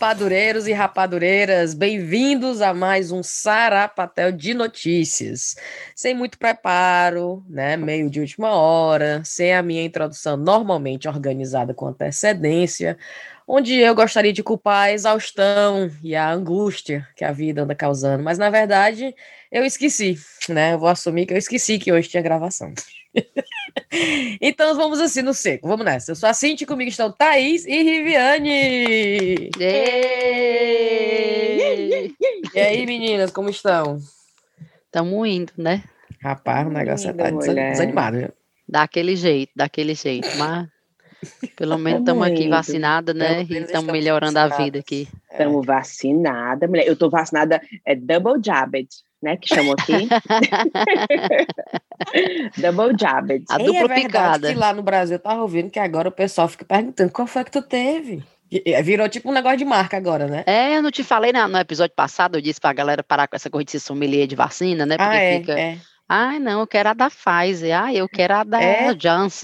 Rapadureiros e rapadureiras, bem-vindos a mais um Sarapatel de Notícias. Sem muito preparo, né? Meio de última hora, sem a minha introdução normalmente organizada com antecedência, onde eu gostaria de culpar a exaustão e a angústia que a vida anda causando, mas na verdade eu esqueci, né? Eu vou assumir que eu esqueci que hoje tinha gravação. então vamos assim no seco, vamos nessa. Eu sou a Cinti, comigo estão Thaís e Riviane. E aí, meninas, como estão? Estamos indo, né? Rapaz, o negócio tá desanimado. Viu? Daquele jeito, daquele jeito, mas pelo menos estamos aqui vacinadas, né? E estamos melhorando a vida aqui. Estamos vacinadas, mulher. Eu estou vacinada, é double jabbed né, que chamou aqui. Double jabbed. A dupla é picada. Que lá no Brasil eu tava ouvindo que agora o pessoal fica perguntando qual foi que tu teve. Virou tipo um negócio de marca agora, né? É, eu não te falei no, no episódio passado, eu disse pra galera parar com essa coisa de sommelier de vacina, né? Porque ah, é, fica. É. Ai, não, eu quero a da Pfizer. Ai, eu quero a da é.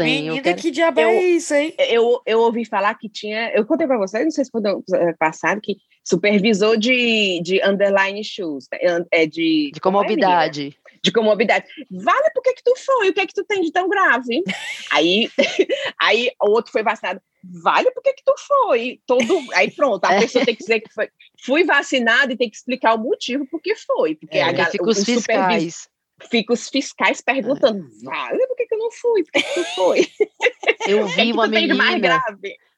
Menina, eu quero... que diabo é isso, hein? Eu, eu ouvi falar que tinha. Eu contei para vocês, não sei se foi no passado, que supervisor de, de underline shoes, né, é de. De comorbidade. É, de comorbidade. Vale, por que, que tu foi? O que é que tu tem de tão grave? aí, aí o outro foi vacinado. Vale, por que, que tu foi? Todo, aí pronto, a pessoa tem que dizer que foi. Fui vacinado e tem que explicar o motivo por que foi. Porque é, a, fica os fiscais fica os fiscais perguntando, vale, por que, que eu não fui? Por que, que tu foi? Eu vi uma menina,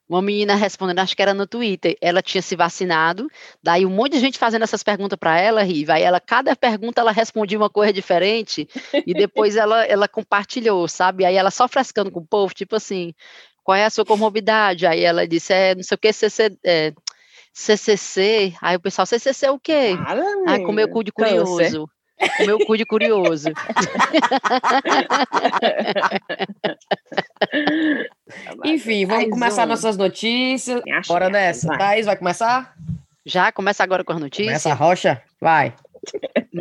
uma menina respondendo, acho que era no Twitter, ela tinha se vacinado, daí um monte de gente fazendo essas perguntas para ela, Riva, aí ela, cada pergunta ela respondia uma coisa diferente, e depois ela, ela compartilhou, sabe? Aí ela só frescando com o povo, tipo assim, qual é a sua comorbidade? Aí ela disse, é, não sei o que, CC, é, CCC, aí o pessoal, CCC é o quê? Fala, ah, comeu cu de curioso. O meu cu de curioso. Enfim, vamos Mais começar um. nossas notícias. Bora nessa. Vai. Thaís, vai começar? Já, começa agora com as notícias. Começa a rocha? Vai.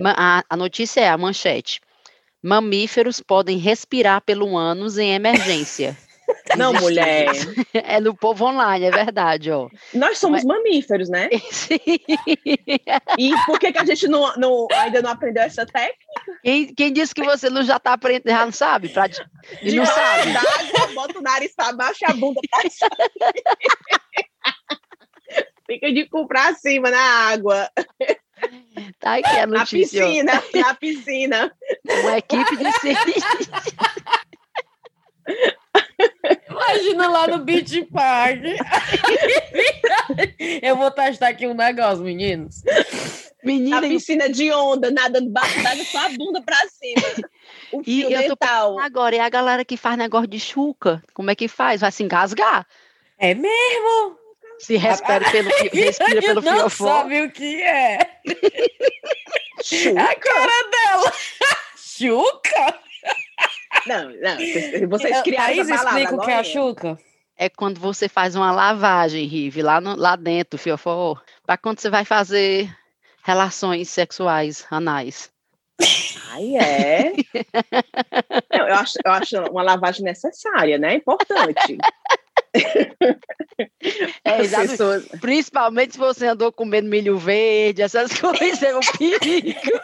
A, a notícia é a manchete. Mamíferos podem respirar pelo ânus em emergência. Não, mulher. É no povo online, é verdade, ó. Nós somos Mas... mamíferos, né? Sim. E por que, que a gente não, não, ainda não aprendeu essa técnica? Quem, quem disse que você não já está aprendendo, já não sabe? Pra, e não sabe. D'água, bota o nariz para baixo e a bunda para cima. Fica de cu pra cima na água. Tá aqui a notícia. Na piscina, na piscina. Uma equipe de cientistas. Imagina lá no Beach Park. Eu vou testar aqui um negócio, meninos. Menina, Na piscina de onda, nadando baixo d'água, só a bunda pra cima. O e eu dental. tô agora, e a galera que faz negócio de chuca, como é que faz? Vai se engasgar? É mesmo? Se respira pelo, respira pelo não fiofó. sabe o que é. Chuca? A cara dela. Chuca? Não, não, vocês criaram Thaís, essa palavra. explica o que é a chuca. É quando você faz uma lavagem, Rive, lá, no, lá dentro, fiofó, para quando você vai fazer relações sexuais anais. Ai, é? eu, acho, eu acho uma lavagem necessária, né? Importante. É, pessoas... Principalmente se você andou comendo milho verde, essas coisas é um perigo.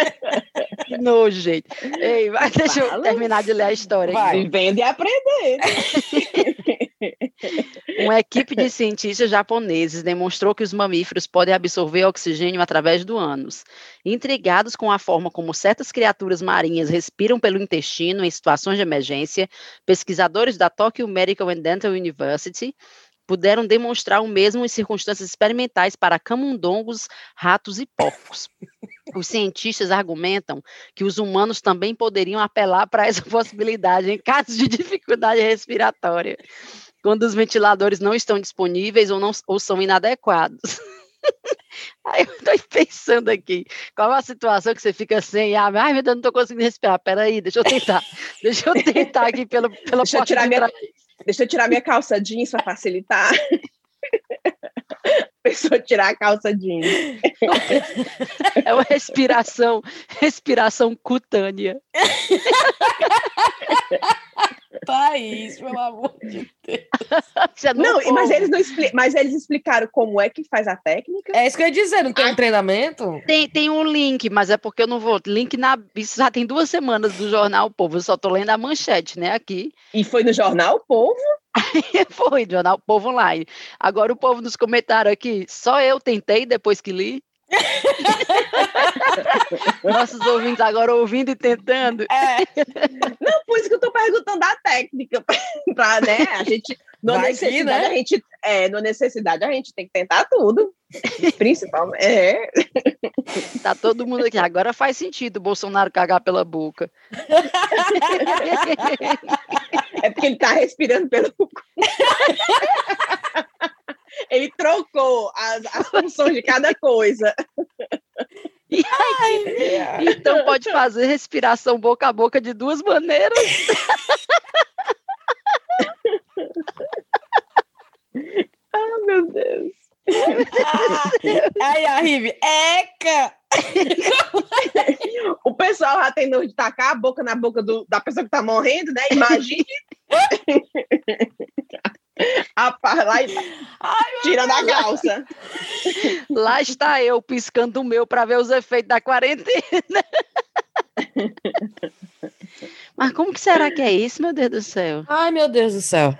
Que nojo, gente. Ei, vai, deixa Fala. eu terminar de ler a história. Vai, vendo e aprender. Uma equipe de cientistas japoneses demonstrou que os mamíferos podem absorver oxigênio através do ânus. Intrigados com a forma como certas criaturas marinhas respiram pelo intestino em situações de emergência, pesquisadores da Tokyo Medical and Dental University puderam demonstrar o mesmo em circunstâncias experimentais para camundongos, ratos e porcos. Os cientistas argumentam que os humanos também poderiam apelar para essa possibilidade em caso de dificuldade respiratória, quando os ventiladores não estão disponíveis ou, não, ou são inadequados. Aí eu estou pensando aqui, qual é a situação que você fica assim, ah, ai meu Deus, não estou conseguindo respirar, peraí, deixa eu tentar, deixa eu tentar aqui pelo, pela deixa porta eu tirar minha, Deixa eu tirar minha calça jeans para facilitar. pessoa tirar a calça jeans. É uma respiração, respiração cutânea. Thaís, pelo amor de Deus. não, não mas, eles não expli mas eles explicaram como é que faz a técnica? É isso que eu ia dizer, não tem ah, um treinamento? Tem, tem um link, mas é porque eu não vou. Link na. Isso já tem duas semanas do Jornal o Povo, eu só tô lendo a manchete, né, aqui. E foi no Jornal o Povo? foi, Jornal o Povo Online. Agora o povo nos comentaram aqui, só eu tentei depois que li. Nossos ouvintes agora ouvindo e tentando. É. Não, por isso que eu estou perguntando a técnica, para né, a gente, na necessidade, né? a gente, é, na necessidade a gente tem que tentar tudo, principalmente, é. Tá todo mundo aqui, agora faz sentido o Bolsonaro cagar pela boca. É porque ele está respirando pelo cu. Ele trocou as, as funções de cada coisa. Ai, então pode fazer respiração boca a boca de duas maneiras. ah, meu Deus. Ai, a Rive, eca! o pessoal já tem nojo de tacar a boca na boca do, da pessoa que tá morrendo, né? Imagine. A par lá e Ai, tirando a calça. Lá está eu piscando o meu para ver os efeitos da quarentena. Mas como que será que é isso, meu Deus do céu? Ai, meu Deus do céu.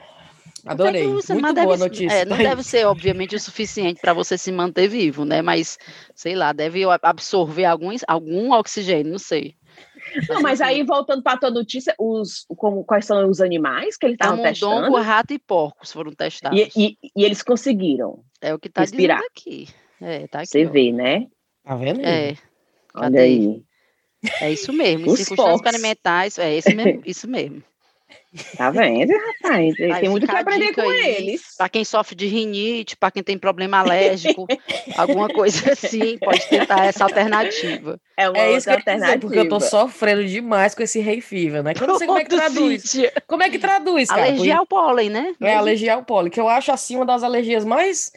Adorei. Muito boa deve, notícia. É, não deve ser, obviamente, o suficiente para você se manter vivo, né? Mas, sei lá, deve absorver algum, algum oxigênio, não sei. Não, mas aí, voltando para a tua notícia, os, como, quais são os animais que eles estavam testando? Camundongo, rato e porcos foram testados. E, e, e eles conseguiram É o que está dizendo aqui. É, tá aqui Você ó. vê, né? Tá vendo? É. Olha aí. É isso mesmo. Em circunstâncias experimentais, é isso mesmo. Isso mesmo. Tá vendo, rapaz? Tem muito que aprender com aí, eles. Para quem sofre de rinite, para quem tem problema alérgico, alguma coisa assim, pode tentar essa alternativa. É uma é isso alternativa. Dizer, porque eu tô sofrendo demais com esse rei fever, né? Que eu não sei como é que traduz. Como é que traduz, cara? Alergia ao pólen, né? É, alergia ao pólen, que eu acho assim uma das alergias mais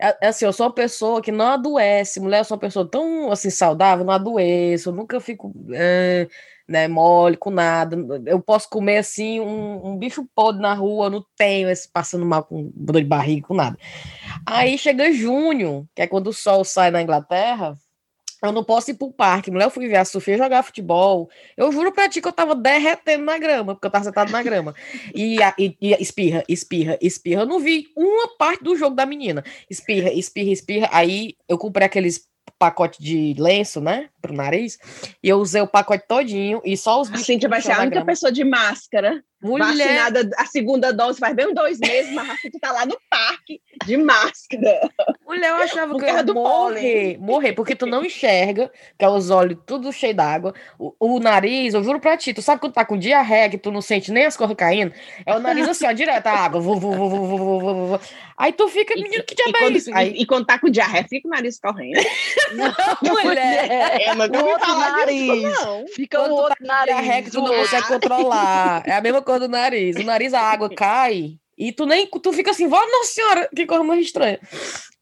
é, é, assim, eu sou uma pessoa que não adoece, mulher, eu sou uma pessoa tão assim saudável, não adoeço, eu nunca fico é, né, mole com nada. Eu posso comer assim um, um bicho podre na rua, não tenho esse passando mal com dor de barriga, com nada. Aí chega junho, que é quando o sol sai na Inglaterra, eu não posso ir pro parque. Mulher, eu fui ver a Sofia jogar futebol. Eu juro pra ti que eu tava derretendo na grama, porque eu tava sentado na grama. E, e, e espirra, espirra, espirra. Eu não vi uma parte do jogo da menina. Espirra, espirra, espirra. Aí eu comprei aqueles pacote de lenço, né, pro nariz, e eu usei o pacote todinho e só os bichos. A Cintia vai ser a única pessoa de máscara. Mulher... Vacinada a segunda dose faz bem dois meses, mas a Cintia tá lá no parque de máscara. Mulher, eu achava que eu ia morrer, morrer, porque tu não enxerga, que é os olhos tudo cheio d'água, o, o, nariz, eu juro pra ti, tu sabe quando tá com diarreia, que tu não sente nem as coisas caindo, é o nariz assim, ó, direto a água, vu, vu, vu, vu, vu, vu, vu. aí tu fica, menino, que diabo é isso? Aí, e quando tá com diarreia, fica o nariz correndo. Não, mulher, é, o outro nariz, disso, fica o outro tá nariz, diarreia que tu não consegue controlar, é a mesma coisa do nariz, o nariz, a água cai, e tu nem tu fica assim, nossa senhora, que coisa mais estranha.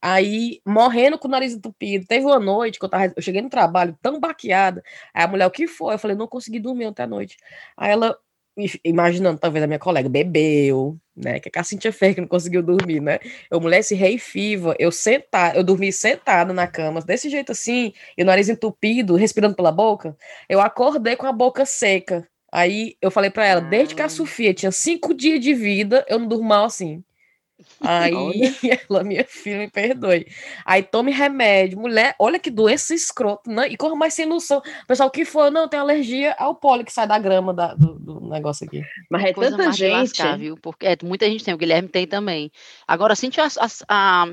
Aí, morrendo com o nariz entupido. Teve uma noite que eu tava. Eu cheguei no trabalho tão baqueada. Aí a mulher, o que foi? Eu falei, não consegui dormir ontem à noite. Aí ela, imaginando, talvez a minha colega, bebeu, né? Que a Cintia fez que não conseguiu dormir, né? Eu, mulher, esse rei fiva, eu sentar, eu dormi sentada na cama, desse jeito assim, e o nariz entupido, respirando pela boca. Eu acordei com a boca seca. Aí eu falei para ela, desde que a Sofia tinha cinco dias de vida, eu não durmo mal assim. Aí ela, minha filha, me perdoe. Aí tome remédio. Mulher, olha que doença escrota, né? E corra mais sem noção. Pessoal, que for? Não, tem alergia ao pólen que sai da grama da, do, do, negócio aqui. Mas é Coisa tanta gente. Lascar, viu? Porque é, muita gente tem, o Guilherme tem também. Agora, sente a, a,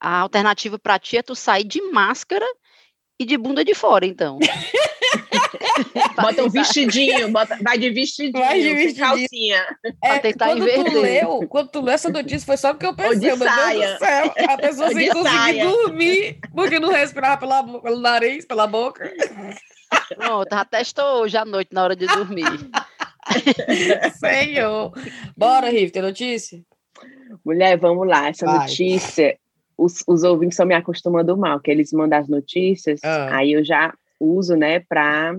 a alternativa para ti é tu sair de máscara e de bunda de fora, então. bota um vestidinho, bota, vai de vestidinho, vai de vestidinho. calcinha. É, tentar quando inverter. Tu leu, quando tu leu essa notícia, foi só porque eu pensei, meu saia. Deus do céu, a pessoa sem conseguir saia. dormir, porque não respirava pela, pelo nariz, pela boca. Pronto, já testou hoje à noite, na hora de dormir. Senhor. Bora, Riff, tem notícia? Mulher, vamos lá. Essa vai. notícia, os, os ouvintes estão me acostumando mal, que eles mandam as notícias, ah. aí eu já uso, né, para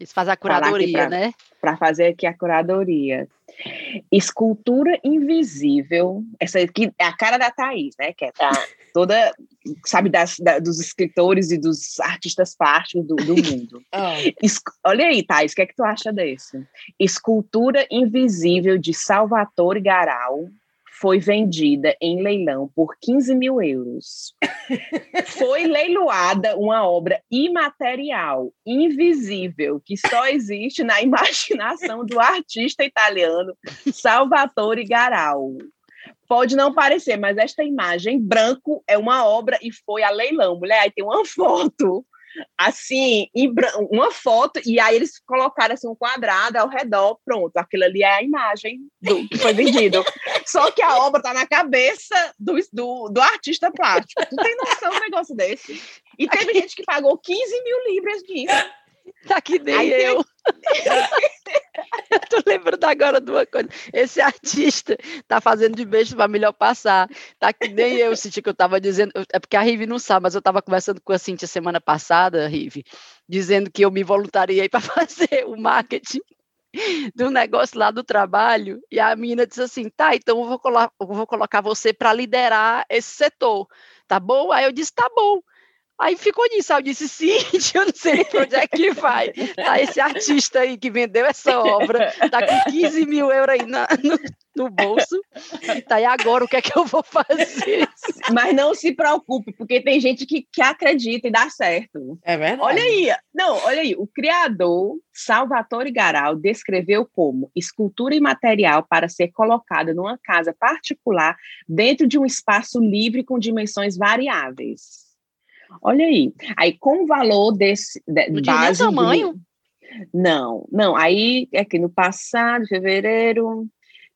Isso faz a curadoria, pra, né? Para fazer aqui a curadoria. Escultura invisível, essa aqui é a cara da Thaís, né? Que é toda, sabe, das, da, dos escritores e dos artistas plásticos do, do mundo. oh. Olha aí, Thaís, o que é que tu acha desse? Escultura invisível de Salvatore Garal, foi vendida em leilão por 15 mil euros. foi leiloada uma obra imaterial, invisível, que só existe na imaginação do artista italiano Salvatore Garal. Pode não parecer, mas esta imagem branco é uma obra e foi a leilão. Mulher, aí tem uma foto assim, uma foto, e aí eles colocaram assim um quadrado ao redor, pronto, aquilo ali é a imagem do que foi vendido. Só que a obra está na cabeça do, do, do, artista plástico. Tu tem noção do negócio desse? E teve gente que pagou 15 mil libras disso. Tá que nem eu. eu tô lembrando agora de uma coisa. Esse artista tá fazendo de beijo para melhor passar. Tá que nem eu, Cintia, que eu tava dizendo. É porque a Rive não sabe, mas eu tava conversando com a Cintia semana passada, Rive, dizendo que eu me voluntariei para fazer o marketing do negócio lá do trabalho. E a menina disse assim: tá, então eu vou, colo eu vou colocar você para liderar esse setor. Tá bom? Aí eu disse: tá bom. Aí ficou nisso. Aí eu disse, sim, eu não sei para onde é que vai. Tá esse artista aí que vendeu essa obra, tá com 15 mil euros aí na, no, no, bolso. Tá, e agora o que é que eu vou fazer? Mas não se preocupe, porque tem gente que, que acredita e dá certo. É verdade. Olha aí, não, olha aí, o criador Salvatore Garal descreveu como escultura imaterial para ser colocada numa casa particular dentro de um espaço livre com dimensões variáveis. Olha aí. Aí, com o valor desse. De, não base tamanho? De, não, não. Aí, aqui no passado, fevereiro,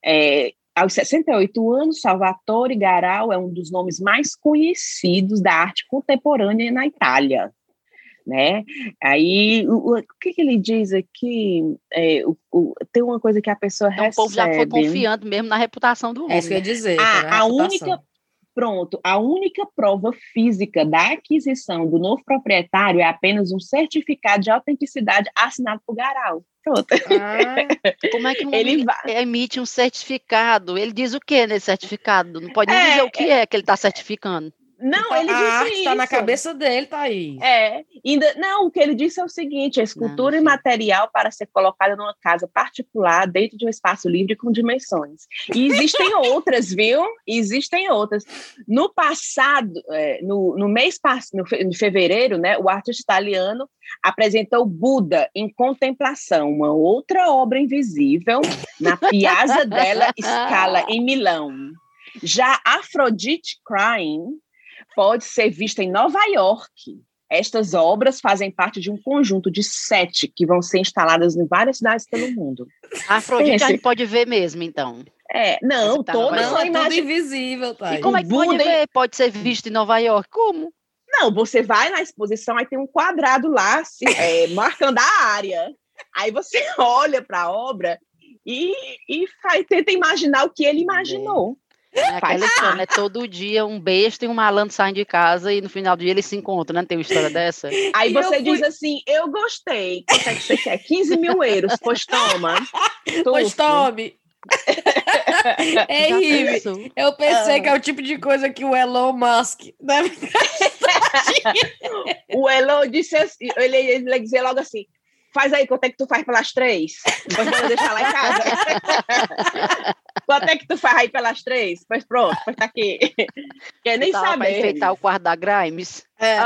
é, aos 68 anos, Salvatore Garal é um dos nomes mais conhecidos da arte contemporânea na Itália. Né? Aí, o, o que, que, ele diz aqui? É, o, o, tem uma coisa que a pessoa então, recebe... O povo já foi confiando mesmo na reputação do homem. É isso que eu ia dizer. A, a única Pronto, a única prova física da aquisição do novo proprietário é apenas um certificado de autenticidade assinado por Garal. Pronto. Ah, como é que um ele emite um certificado? Ele diz o que nesse certificado? Não pode nem é, dizer o que é, é que ele está certificando. Não, então, ele disse arte está na cabeça dele, Thaís. É, ainda, não, o que ele disse é o seguinte, a escultura não, material para ser colocada numa casa particular dentro de um espaço livre com dimensões. E existem outras, viu? Existem outras. No passado, é, no, no mês passado, no fevereiro, né, o artista italiano apresentou Buda em Contemplação, uma outra obra invisível, na Piazza della Scala, em Milão. Já Afrodite Crying pode ser vista em Nova York. Estas obras fazem parte de um conjunto de sete que vão ser instaladas em várias cidades pelo mundo. A Afrodite a gente pode ver mesmo, então. É, não, tá todas são é tudo invisível, tá? E como é que pode ver? Pode ser visto em Nova York? Como? Não, você vai na exposição, aí tem um quadrado lá, assim, é, marcando a área. Aí você olha para a obra e, e faz, tenta imaginar o que ele imaginou. É aquela história, né? Todo dia um besta e um malandro saem de casa e no final do dia eles se encontram, né? Tem uma história dessa. Aí você diz assim, eu gostei. Quanto é que você quer? 15 mil euros. Pois toma. Pois tome. Ei, Rive, eu pensei ah. que é o tipo de coisa que o Elon Musk deve O Elon disse assim, ele, ele dizia logo assim, faz aí, quanto é que tu faz pelas três? Depois vou deixar lá em casa. Quanto é que tu faz aí pelas três? Pois pronto, pois tá aqui. Quer nem saber. Para enfeitar o quarto da Grimes. É,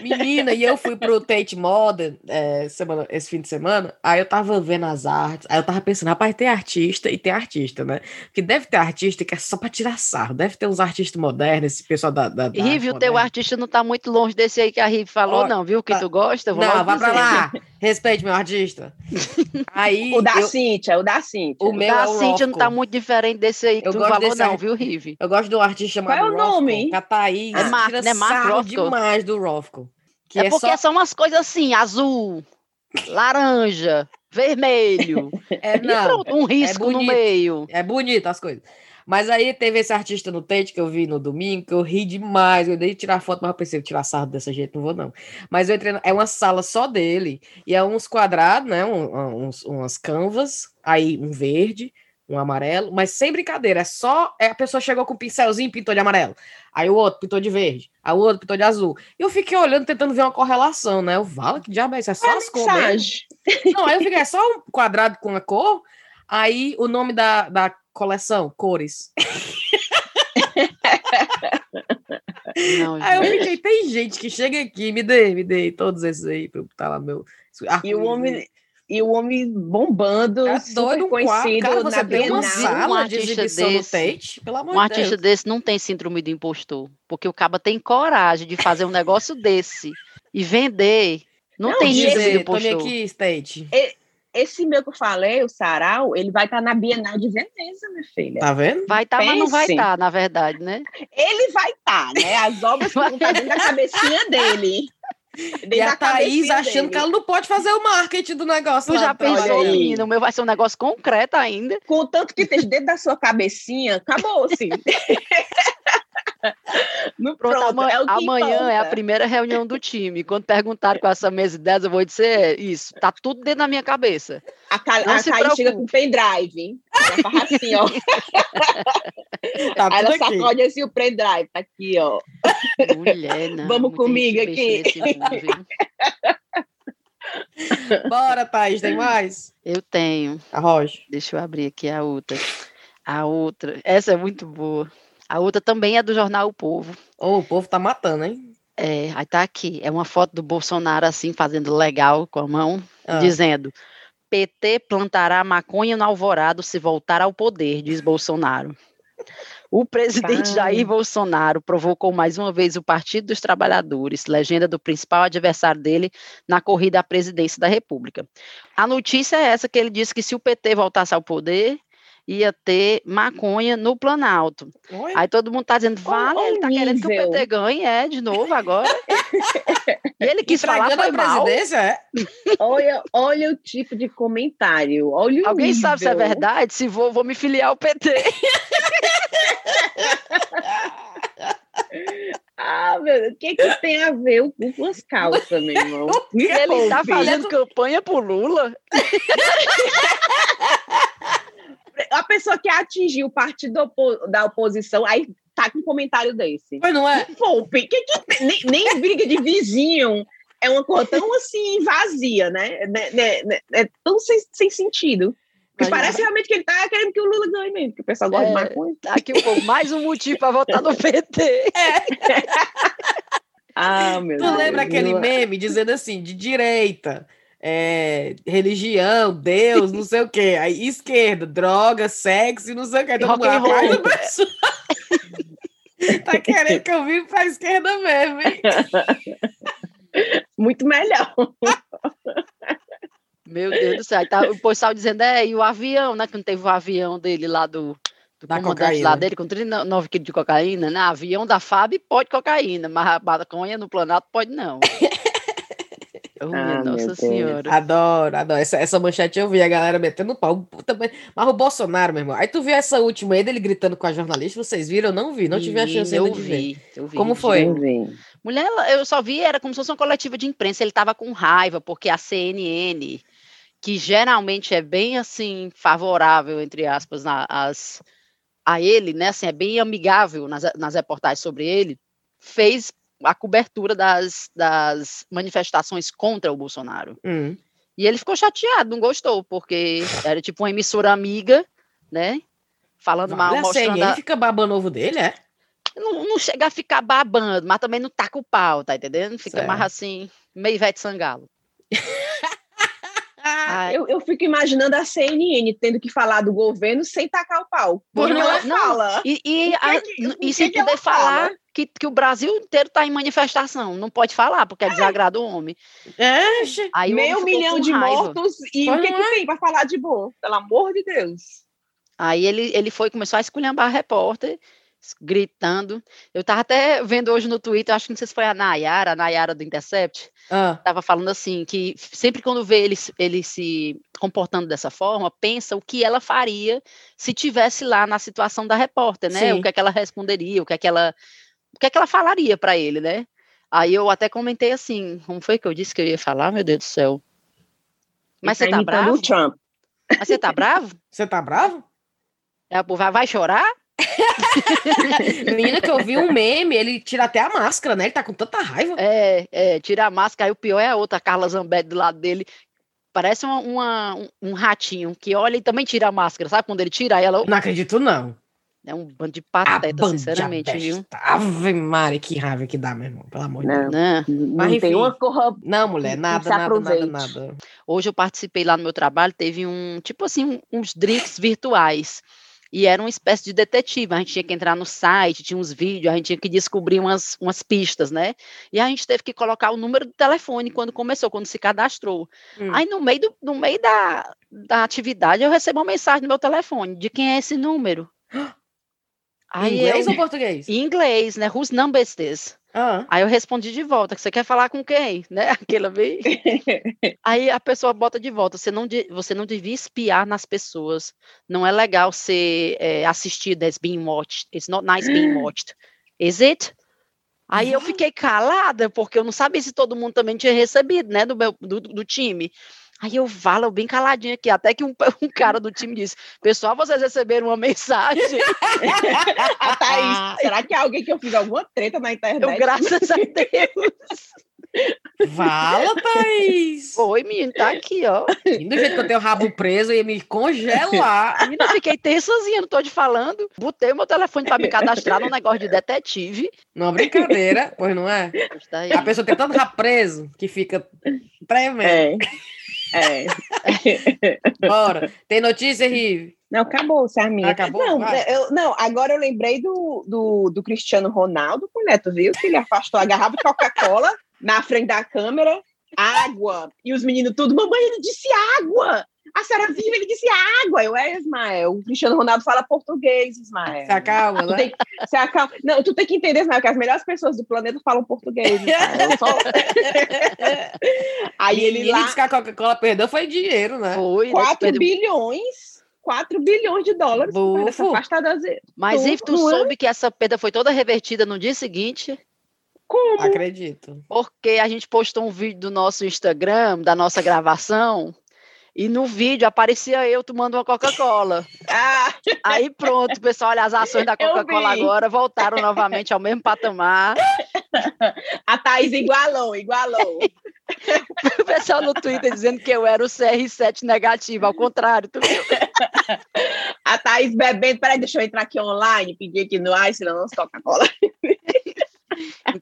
menina, e eu fui pro Tate Modern é, semana, esse fim de semana, aí eu tava vendo as artes, aí eu tava pensando, rapaz, tem artista e tem artista, né? Porque deve ter artista que é só pra tirar sarro, deve ter uns artistas modernos, esse pessoal da. da, da Rive, o teu artista não tá muito longe desse aí que a Rive falou, não, viu? Que tá... tu gosta? Vou não, vá pra lá, respeite meu artista. Aí, o da eu... Cíntia, o da Cíntia. O, o meu da é o Cíntia não tá muito diferente desse aí que eu tu falou, não, viu, Rive? Eu gosto do artista chamado Qual é o nome? a Thaís. É Marco, né? Marco demais do Rofco. é, é porque só... são umas coisas assim, azul, laranja, vermelho. É, não, pronto, um é risco é no meio. É bonito as coisas. Mas aí teve esse artista no Tate que eu vi no domingo, que eu ri demais. Eu dei tirar foto, mas eu pensei, tirar sarro dessa jeito, não vou, não. Mas eu entrei. É uma sala só dele, e é uns quadrados, né? Um, uns, umas canvas, aí um verde, um amarelo, mas sem brincadeira, é só. É, a pessoa chegou com um pincelzinho pintou de amarelo. Aí o outro pintou de verde, aí o outro pintou de azul. E eu fiquei olhando, tentando ver uma correlação, né? Eu falo, que diabo é isso? É só é as cores. Não, aí eu fiquei, é só um quadrado com a cor. Aí o nome da, da coleção, cores. Não, aí eu fiquei, tem gente que chega aqui, me dê, me dê todos esses aí, tá lá meu. E o homem, e o homem bombando, é doido, conhecido cara, na Bienal. Sala um artista de desse, Tate, pelo amor um artista Deus. desse não tem síndrome de impostor, porque o caba tem coragem de fazer um negócio desse e vender. Não, não tem síndrome de impostor. aqui, State. Esse meu que eu falei, o Sarau, ele vai estar tá na Bienal de Veneza, minha filha. Tá vendo? Vai estar, tá, mas não vai estar, tá, na verdade, né? Ele vai estar, tá, né? As obras que estão dentro da cabecinha dele. e a Thaís achando dele. que ela não pode fazer o marketing do negócio. Tu já pensou, menina? O meu vai ser um negócio concreto ainda. Com tanto que tem dentro da sua cabecinha, acabou-se. No pronto, pronto é amanhã é a primeira reunião do time. Quando perguntaram com essa mesa de 10, eu vou dizer isso. Tá tudo dentro da minha cabeça. A, Ca... a Thaís chega com pendrive, hein? Ela assim, ó. Tá Aí ela sacode assim o pendrive. Tá aqui, ó. Mulher, não. Vamos não comigo aqui. Bora, Thaís, tem mais? Eu tenho. Arroja. Deixa eu abrir aqui a outra. A outra. Essa é muito boa. A outra também é do jornal O Povo. Oh, o povo tá matando, hein? É, aí tá aqui. É uma foto do Bolsonaro assim, fazendo legal com a mão, ah. dizendo: PT plantará maconha no alvorado se voltar ao poder, diz Bolsonaro. O presidente Jair Bolsonaro provocou mais uma vez o Partido dos Trabalhadores, legenda do principal adversário dele na corrida à presidência da República. A notícia é essa que ele disse que se o PT voltasse ao poder, ia ter maconha no Planalto. Oi? Aí todo mundo tá dizendo, vale, ele tá nível. querendo que o PT ganhe, é, de novo agora. e ele quis falar foi mal. É? olha, olha o tipo de comentário, olha Alguém nível. sabe se é verdade? Se vou, vou me filiar ao PT. Ah, meu Deus, o que, que tem a ver o cu com as calças, meu irmão? Me ele tá fazendo campanha pro Lula? a pessoa que atingiu o partido da oposição, aí tá com um comentário desse. Mas não é? Poupe, que, que, nem, nem briga de vizinho é uma coisa tão assim vazia, né? né, né, né é tão sem, sem sentido. Mas parece realmente que ele tá querendo que o Lula ganhe mesmo, porque o pessoal gosta é, de maconha. Aqui um mais um motivo para votar no PT. É. ah, meu tu Deus. lembra aquele meme dizendo assim, de direita, é, religião, Deus, não sei o quê. Aí esquerda, droga, sexo, não sei o quê. Todo mundo rapaz, tá querendo que eu vire pra esquerda mesmo, hein? Muito melhor. Meu Deus do céu. Tá, o pessoal dizendo, é, e o avião, né? Que não teve o avião dele lá do, do da cocaína. lá dele com 39 quilos de cocaína, né? Avião da FAB pode cocaína, mas a maconha no Planalto pode não. Oh, ah, Nossa Senhora. Adoro, adoro. Essa, essa manchete eu vi a galera metendo pau. Mas o Bolsonaro, meu irmão. Aí tu viu essa última aí dele gritando com a jornalista? Vocês viram? Eu não vi, não tive a chance eu de vi, ver. Eu vi, Como foi? Mulher, eu só vi, era como se fosse uma coletiva de imprensa. Ele tava com raiva, porque a CNN, que geralmente é bem assim, favorável, entre aspas, na, as, a ele, né? Assim, é bem amigável nas, nas reportagens sobre ele, fez a cobertura das, das manifestações contra o Bolsonaro. Hum. E ele ficou chateado, não gostou, porque era tipo uma emissora amiga, né? Falando mal, mostrando... Ele fica babando ovo dele, é? Não, não, chega a ficar babando, mas também não taca o pau, tá entendendo? Fica certo. mais assim, meio Ivete Sangalo. eu, eu, fico imaginando a CNN tendo que falar do governo sem tacar o pau. Porque não, ela não, fala. E, e, a, que, e se poder falar que, que o Brasil inteiro está em manifestação, não pode falar, porque é, é desagrado o homem. É, Aí meio milhão de raiva. mortos e o que, que é? tem para falar de bom? Pelo amor de Deus. Aí ele, ele foi, começou a esculhambar a repórter, gritando. Eu tava até vendo hoje no Twitter, acho que não sei se foi a Nayara, a Nayara do Intercept, Ah, tava falando assim, que sempre quando vê ele, ele se comportando dessa forma, pensa o que ela faria se tivesse lá na situação da repórter, né? Sim. O que é que ela responderia, o que é que ela, o que é que ela falaria para ele, né? Aí eu até comentei assim, como foi que eu disse que eu ia falar, meu Deus do céu. Mas você tá bravo? Trump. Mas você tá bravo? você tá bravo? É, Vai, vai chorar? Menina, que eu vi um meme, ele tira até a máscara, né? Ele tá com tanta raiva. É, é, tira a máscara, aí o pior é a outra, a Carla Zambelli do lado dele. Parece uma, uma- um, um ratinho que olha e também tira a máscara, sabe? Quando ele tira, ela Não acredito, não. É um bando de pateta, sinceramente, viu? Ave Maria, que raiva que dá, meu irmão. Pelo amor de Deus. Não, Né? não Mas, tem enfim. uma corra... Não, mulher, Não nada, nada, nada, nada. Hoje eu participei lá no meu trabalho, teve um, tipo assim, uns drinks virtuais. E era uma espécie de detetive. A gente tinha que entrar no site, tinha uns vídeos, a gente tinha que descobrir umas, umas pistas, né? E a gente teve que colocar o número do telefone quando começou, quando se cadastrou. Hum. Aí no meio, do, no meio da, da atividade eu recebo uma mensagem no meu telefone. De quem é esse número? Aí Inglês eu, ou português? em inglês, né? Whose number is this? Ah, Aí eu respondi de volta, que você quer falar com quem, né? Aquela vez. Aí a pessoa bota de volta, você não, você não devia espiar nas pessoas. Não é legal ser é, assistido as being watched. It's not nice being watched. Is it? Aí eu fiquei calada, porque eu não sabia se todo mundo também tinha recebido, né, do, meu, do, do time. Aí eu falo bem caladinho aqui, até que um, um cara do time disse, pessoal, vocês receberam uma mensagem? A Thaís, será que é alguém que eu fiz alguma treta na internet? Eu, graças a Deus. Fala, Thaís! Foi, menino, tá aqui, ó. E do jeito que eu tenho o rabo preso, eu ia me congelar. Menina, eu fiquei tensazinha, não tô te falando. Botei o meu telefone pra me cadastrar num negócio de detetive. Numa brincadeira, pois não é? Tá. A pessoa tem tanto rabo preso que fica tremendo. É. É. Bora. Tem notícia, Rive? Não, acabou, se a minha. Acabou? Não, Vai. eu, não, agora eu lembrei do, do, do Cristiano Ronaldo, mulher, tu viu que ele afastou a garrafa de Coca-Cola na frente da câmera, água, e os meninos tudo, mamãe, ele disse água! A senhora viu, ele disse água! Eu, é, Ismael, o Cristiano Ronaldo fala português, Ismael. Se acalma, Tu né? tem, se acalma. Não, tu tem que entender, Ismael, que as melhores pessoas do planeta falam português. Ismael. Só- Aí ele Menino, lá, disse que a Coca-Cola perdeu foi dinheiro, né? Foi, né, 4 perdeu- bilhões, 4 bilhões de dólares Bufo. essa afastada. Mas Tu- Ivo, tu é? soube que essa perda foi toda revertida no dia seguinte, Como? Acredito. porque a gente postou um vídeo do nosso Instagram, da nossa gravação, e no vídeo aparecia eu tomando uma Coca-Cola. Ah, Aí pronto, pessoal, olha, as ações da Coca-Cola agora voltaram novamente ao mesmo patamar. a Thaís igualou, igualou. O pessoal no Twitter dizendo que eu era o CR7 negativo, ao contrário, tu viu? A Thaís bebendo. Peraí, deixa eu entrar aqui online, pedir aqui no ar, senão não Coca-Cola.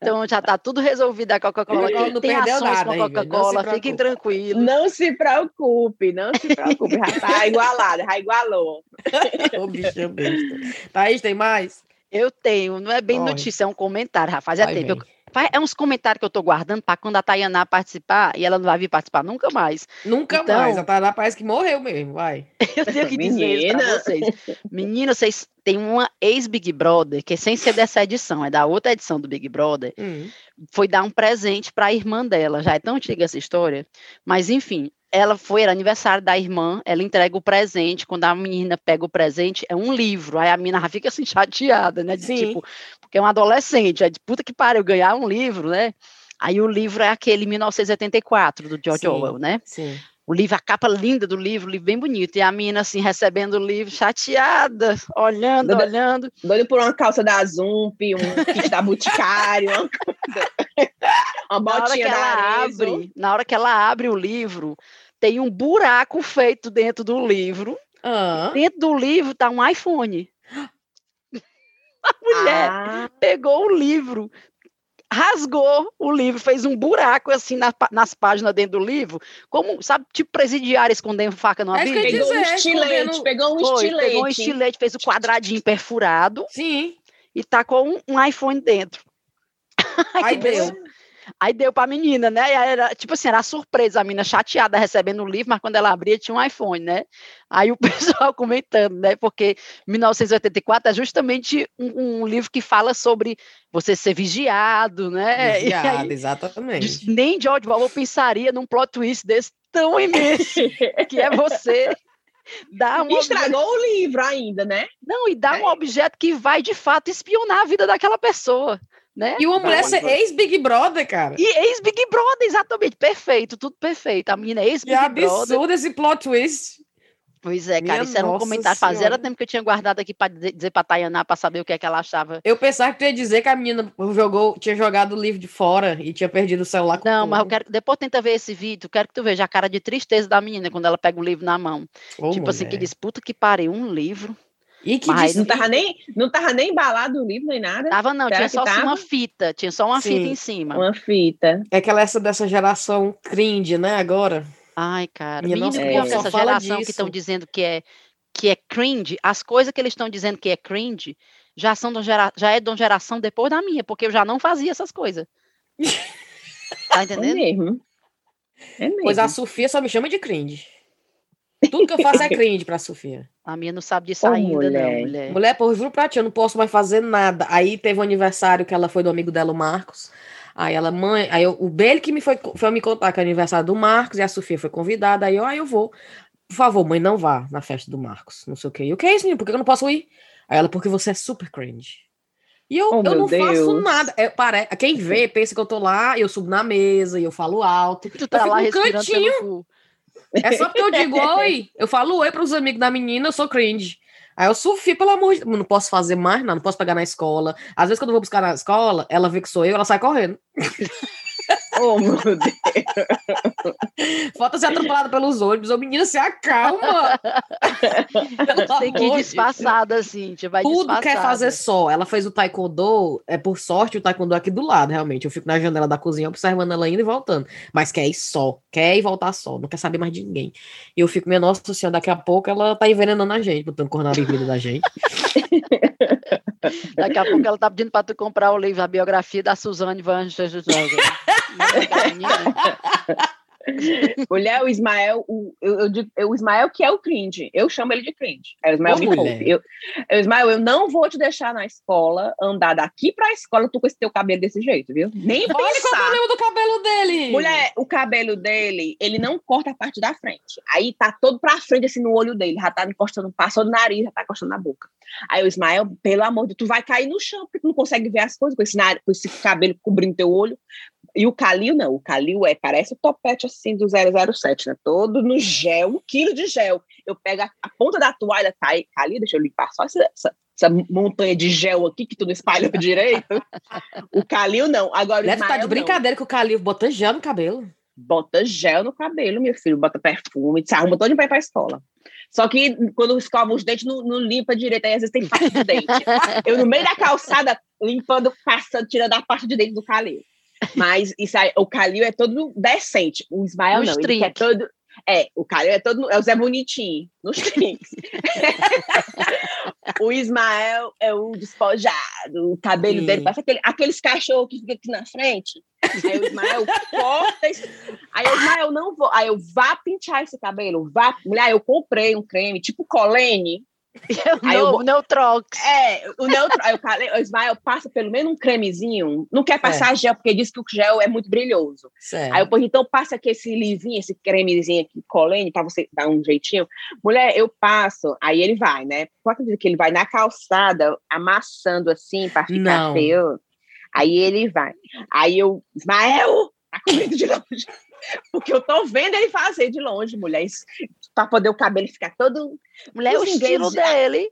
Então já tá tudo resolvido a Coca-Cola. Quem não tem perdeu ações nada, com a Ivy, não se Coca-Cola, fiquem preocupe. tranquilos. Não se preocupe, não se preocupe. Já tá igualado, já igualou. Ô, bicho besta. Thaís, tem mais? Eu tenho, não é bem Corre. notícia, é um comentário, Rafa. Fazia Vai, tempo. Eu- É uns comentários que eu tô guardando para quando a Tayaná participar, e ela não vai vir participar nunca mais. Nunca Então- mais. A Tainá parece que morreu mesmo, vai. Eu tenho que dizer isso pra Menina. vocês. Menina, vocês têm uma ex-Big Brother, que sem ser dessa edição, é da outra edição do Big Brother, Hum. foi dar um presente para a irmã dela. Já é tão antiga essa história. Mas, enfim, ela foi, era aniversário da irmã, ela entrega o presente. Quando a menina pega o presente, é um livro. Aí a menina já fica assim, chateada, né? De, Sim. tipo, porque é um adolescente. Aí, de puta que pariu, ganhar um livro, né? Aí o livro é aquele 1984, do George Sim. Orwell, né? Sim. O livro, a capa linda do livro, o livro bem bonito. E a menina, assim, recebendo o livro, chateada, olhando, Duda- olhando. Doido por uma calça da Zump, um kit da Boticário, uma, uma Na hora que botinha da ela abre, na hora que ela abre o livro, tem um buraco feito dentro do livro. Ah, Dentro do livro tá um iPhone. Mulher Ah, pegou o livro, rasgou o livro, fez um buraco assim na nas páginas dentro do livro, como, sabe, tipo presidiário escondendo faca numa É ia Bíblia. pegou um estilete, escondendo- pegou um Foi, estilete. pegou um estilete, fez o quadradinho perfurado sim. e tacou um, um iPhone dentro. Aí começou- deu. Aí deu pra menina, né? E era, tipo assim, era surpresa, a menina chateada recebendo o livro, mas quando ela abria tinha um iPhone, né? Aí o pessoal comentando, né? Porque 1984 é justamente um, um livro que fala sobre você ser vigiado, né? Vigiado, aí, exatamente. Nem George Orwell pensaria num plot twist desse tão imenso, que é você dá um estragou objeto... o livro ainda, né? Não, e dá é. um objeto que vai de fato espionar a vida daquela pessoa. Né? E uma mulher ser ex-Big Brother, cara. E ex-Big Brother, exatamente. Perfeito, tudo perfeito. A menina é ex-Big Brother. Que absurdo esse plot twist. Pois é, cara, Minha isso era um comentário. Senhora. Fazia tempo que eu tinha guardado aqui para dizer para Tayaná para saber o que é que ela achava. Eu pensava que tu ia dizer que a menina jogou, tinha jogado o livro de fora e tinha perdido o celular com Não, mas eu quero. Depois tenta ver esse vídeo, quero que tu veja a cara de tristeza da menina quando ela pega o livro na mão. Ô, tipo mulher. assim, que diz, puta que pariu, um livro. E que Mas, não tava nem não tava nem embalado o livro nem nada. Tava não, Será tinha só assim, uma fita, tinha só uma Sim, fita em cima. Uma fita. É aquela essa dessa geração cringe, né, agora? Ai, cara. Minha Menino, é, essa geração disso. que estão dizendo que é que é cringe, as coisas que eles estão dizendo que é cringe já são gera, já é de uma geração depois da minha, porque eu já não fazia essas coisas. tá entendendo? É mesmo. É mesmo. Pois a Sofia só me chama de cringe. Tudo que eu faço é cringe pra Sofia. A minha não sabe disso oh, ainda, mulher. não, mulher. Mulher, por juro pra ti, eu não posso mais fazer nada. Aí teve um aniversário que ela foi do amigo dela, o Marcos. Aí ela, mãe, aí eu, o Bele que me foi, foi me contar que é aniversário do Marcos e a Sofia foi convidada. Aí eu, aí eu vou. Por favor, mãe, não vá na festa do Marcos. Não sei o quê. E o que é isso, menino? Por que eu não posso ir? Aí ela, porque você é super cringe. E eu, oh, eu não Deus. faço nada. Eu, pare... Quem vê pensa que eu tô lá, eu subo na mesa e eu falo alto. Tu tá lá cantinho. É só porque eu digo oi. Eu falo oi para os amigos da menina, eu sou cringe. Aí eu sufi, pelo amor de Deus, não posso fazer mais nada, não posso pegar na escola. Às vezes, quando eu vou buscar na escola, ela vê que sou eu, ela sai correndo. Oh, meu Deus. Falta ser atropelada pelos ônibus. Ô, menina, se acalma. Tem que ir disfarçada, assim. Vai Tudo disfarçada. quer fazer só. Ela fez o taekwondo. É por sorte o taekwondo é aqui do lado, realmente. Eu fico na janela da cozinha observando ela indo e voltando. Mas quer ir só. Quer ir voltar só. Não quer saber mais de ninguém. E eu fico, minha nossa senhora, daqui a pouco ela tá envenenando a gente, botando coronavírus em vida da gente. Daqui a pouco ela tá pedindo para tu comprar o livro, a biografia da Suzane Van Mulher, o Ismael, o, eu, eu digo, o Ismael que é o cringe, eu chamo ele de cringe. É o Ismael me poupe. Eu, eu, Ismael, eu não vou te deixar na escola, andar daqui pra escola, tu com esse teu cabelo desse jeito, viu? Nem Olha pensar. qual é o problema do cabelo dele! Mulher, o cabelo dele, ele não corta a parte da frente. Aí tá todo pra frente, assim, no olho dele, já tá encostando, passou do nariz, já tá encostando na boca. Aí o Ismael, pelo amor de Deus, tu vai cair no chão, porque tu não consegue ver as coisas com esse, com esse cabelo cobrindo teu olho. E o Calil, não, o Calil é, parece o topete assim do 007, né? Todo no gel, um quilo de gel. Eu pego a, a ponta da toalha, tá aí, Calil, deixa eu limpar só essa, essa, essa, montanha de gel aqui que tu não espalhou direito. O Calil, não. Agora, Deve estar tá de brincadeira não. que o Calil bota gel no cabelo. Bota gel no cabelo, meu filho, bota perfume, se arruma todo de pé pra escola. Só que quando escova os dentes, não, não limpa direito, aí às vezes tem parte de dente. Eu, no meio da calçada, limpando, passando, tirando a parte de dentro do Calil. Mas isso aí, o Calil é todo decente. O Ismael nos não, ele é todo. É, o Calil é todo. É o Zé Bonitinho, nos trinks. o Ismael é o despojado, o cabelo Sim. dele parece aquele, aqueles cachorros que ficam aqui na frente. Aí o Ismael corta. Esse... Aí o Ismael não vou. Aí eu vá pintar esse cabelo. Vá. Mulher, eu comprei um creme tipo Colene Aí novo, eu, Neutrox. É, o Neutrox. Aí o, o Ismael passa pelo menos um cremezinho. Não quer passar é. gel, porque diz que o gel é muito brilhoso. Certo. Aí eu pô, então passa aqui esse livinho, esse cremezinho aqui, colene, pra você dar um jeitinho. Mulher, eu passo. Aí ele vai, né? Qual acredita que ele vai na calçada, amassando assim, pra ficar Não. feio? Aí ele vai. Aí eu, Ismael, tá com medo de longe. Porque eu tô vendo ele fazer de longe, mulher, para poder o cabelo ficar todo. Mulher, o estilo dele.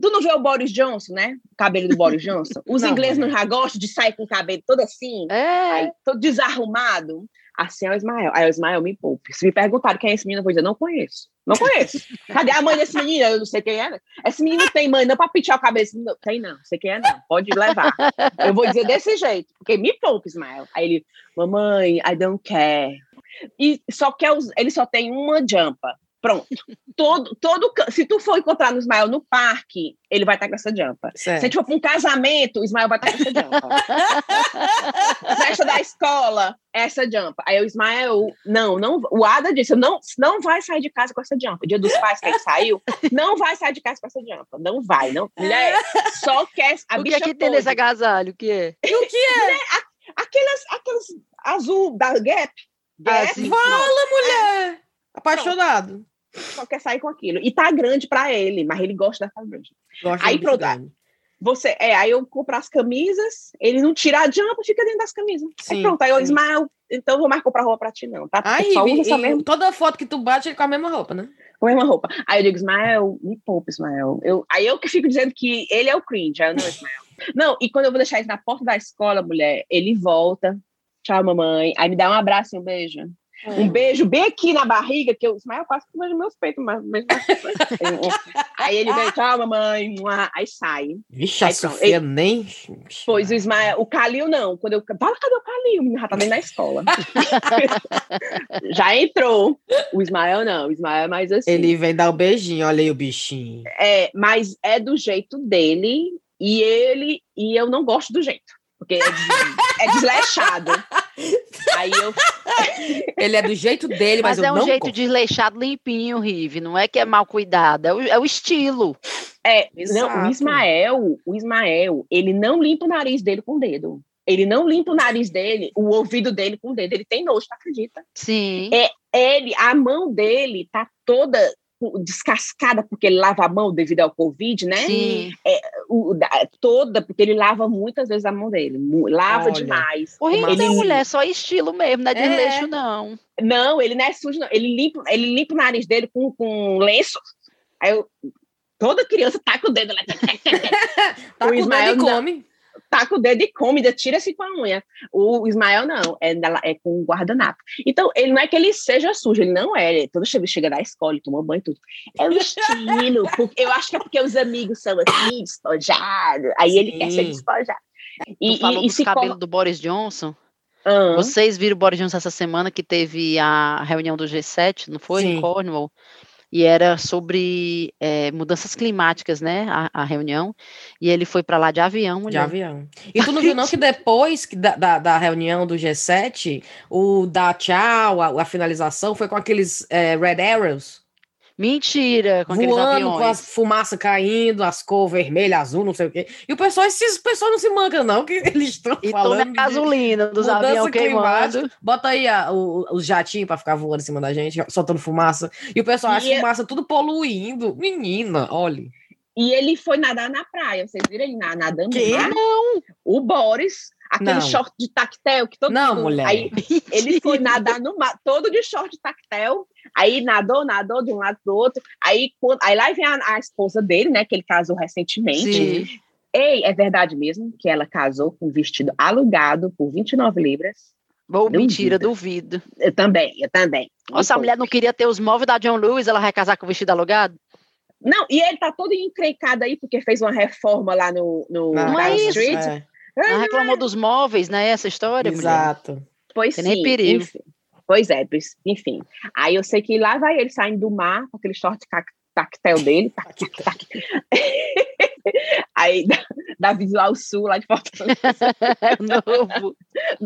Tu não vê o Boris Johnson, né? O cabelo do Boris Johnson? Os não, ingleses não já gostam de sair com o cabelo todo assim, é. aí, todo desarrumado. Assim é o Ismael. Aí o Ismael me poupe. Se me perguntarem quem é esse menino, eu vou dizer, não conheço. Não conheço. Cadê a mãe desse menino? Eu não sei quem é. Esse menino tem mãe, não para pintar o cabelo. Não, tem não, sei quem é não. Pode levar. Eu vou dizer desse jeito, porque me poupe, Ismael. Aí ele, mamãe, I don't care. E só quer, ele só tem uma jampa. Pronto. Todo, todo, se tu for encontrar no Ismael no parque, ele vai estar com essa jampa. Certo. Se a gente for para um casamento, o Ismael vai estar com essa jampa. Festa da escola, essa jampa. Aí o Ismael, não, não, o Ada disse, não, não vai sair de casa com essa jampa. Dia dos pais que ele saiu, não vai sair de casa com essa jampa. Não vai, não. Mulher, só quer a o que bicha é que tem nesse agasalho? O que é? E o que é? Aquelas, aquelas azul da Gap. Ah, Gap. Fala, mulher! Apaixonado. só quer sair com aquilo. E tá grande pra ele, mas ele gosta da grande. Gosto Aí pronto. grande. Você, é, aí eu compro as camisas, ele não tira a jampa, fica dentro das camisas. Sim, aí pronto, aí eu. Ismael, então eu vou mais comprar roupa pra ti, não, tá? Aí, Só usa e- toda foto que tu bate, ele com a mesma roupa, né? com a mesma roupa. Aí eu digo, Ismael, me poupa, Ismael. Eu, aí eu que fico dizendo que ele é o cringe, aí eu não, Ismael. Não, e quando eu vou deixar ele na porta da escola, mulher, ele volta, tchau, mamãe, aí me dá um abraço e um beijo. Um beijo bem aqui na barriga, que eu, Ismael quase que beijo meus peitos, mas, mas aí ele vem, tchau, mamãe, aí sai. Vixe, a Aí pronto, Sofia nem. Pois o Ismael, o Calil não. Quando eu fala, cadê o Calil? O menino já tá dentro da escola. já entrou. O Ismael não, o Ismael é mais assim. Ele vem dar o beijinho, olha aí o bichinho. É, mas é do jeito dele e ele e eu não gosto do jeito. Porque é, des- é desleixado. Aí eu. Ele é do jeito dele, mas, Mas, é eu um não jeito desleixado limpinho, Rive. Não é que é mal cuidado, é o, é o estilo. É, não, o Ismael, o Ismael, ele não limpa o nariz dele com o dedo. Ele não limpa o nariz dele, o ouvido dele com o dedo. Ele tem nojo, tu acredita? Sim. ele, a mão dele tá toda descascada porque ele lava a mão devido ao Covid, né? Sim. O- da- toda, porque ele lava muitas vezes a mão dele. Lava Olha. demais. O Ele- é mulher, só estilo mesmo, não é É. desleixo, não. Não, ele não é sujo, não. Ele limpa, ele limpa o nariz dele com, com lenço. Aí eu, toda criança taca o dedo lá. Tá o com Ismael come. Taca o dedo e come, ainda tira-se com a unha. O Ismael não, é, é com guardanapo. Então, ele não é que ele seja sujo, ele não é. Ele, todo chega, chega da escola, ele toma banho e tudo. É o estilo. porque- eu acho que é porque os amigos são assim, despojados. Aí ele quer ser Sim. despojado. Tu E, falou e, dos cabelos colo... do Boris Johnson. Ah, Vocês viram o Boris Johnson essa semana que teve a reunião do G7, não foi? Sim. Em Cornwall. E era sobre eh, mudanças climáticas, né? A, a reunião. E ele foi para lá de avião, De mulher. avião. E tu não viu, não, que depois que da, da, da reunião do G7, o da tchau, a, a finalização, foi com aqueles é, Red Arrows Mentira, com voando, com as fumaça caindo, as cores vermelha, azul, não sei o quê. E o pessoal, esses pessoal não se mancam, não, que eles estão falando. a gasolina dos aviões queimando. Bota aí a- o- os jatinhos pra ficar voando em cima da gente, soltando fumaça. E o pessoal acha E é- fumaça tudo poluindo. Menina, olha. E ele foi nadar na praia. Vocês viram ele na- nadando Que? mar? O Boris, aquele Não. short de tactel que todo Não, mundo... mulher. Aí, Ele foi nadar no mar, todo de short tactel, aí nadou, nadou de um lado pro outro, aí, quando- aí lá vem a, a esposa dele, né, que ele casou recentemente. Sim. Ei, é verdade mesmo que ela casou com um vestido alugado por 29 libras? Não mentira, duvido. Eu também, eu também. Nossa, a mulher não queria ter os móveis da John Lewis, ela vai casar com o vestido alugado? Não, e ele tá todo encrencado aí, porque fez uma reforma lá no, no Não é isso, Street. é, Ela reclamou dos móveis, né? Essa história, mulher. exato. Pois Tem nem sim, perigo. enfim. Pois é, pois- enfim. Aí eu sei que lá vai ele saindo do mar com aquele short tac- tactel dele. tac, tac, tac. Aí dá, dá visual sul lá de Fortaleza. É o novo.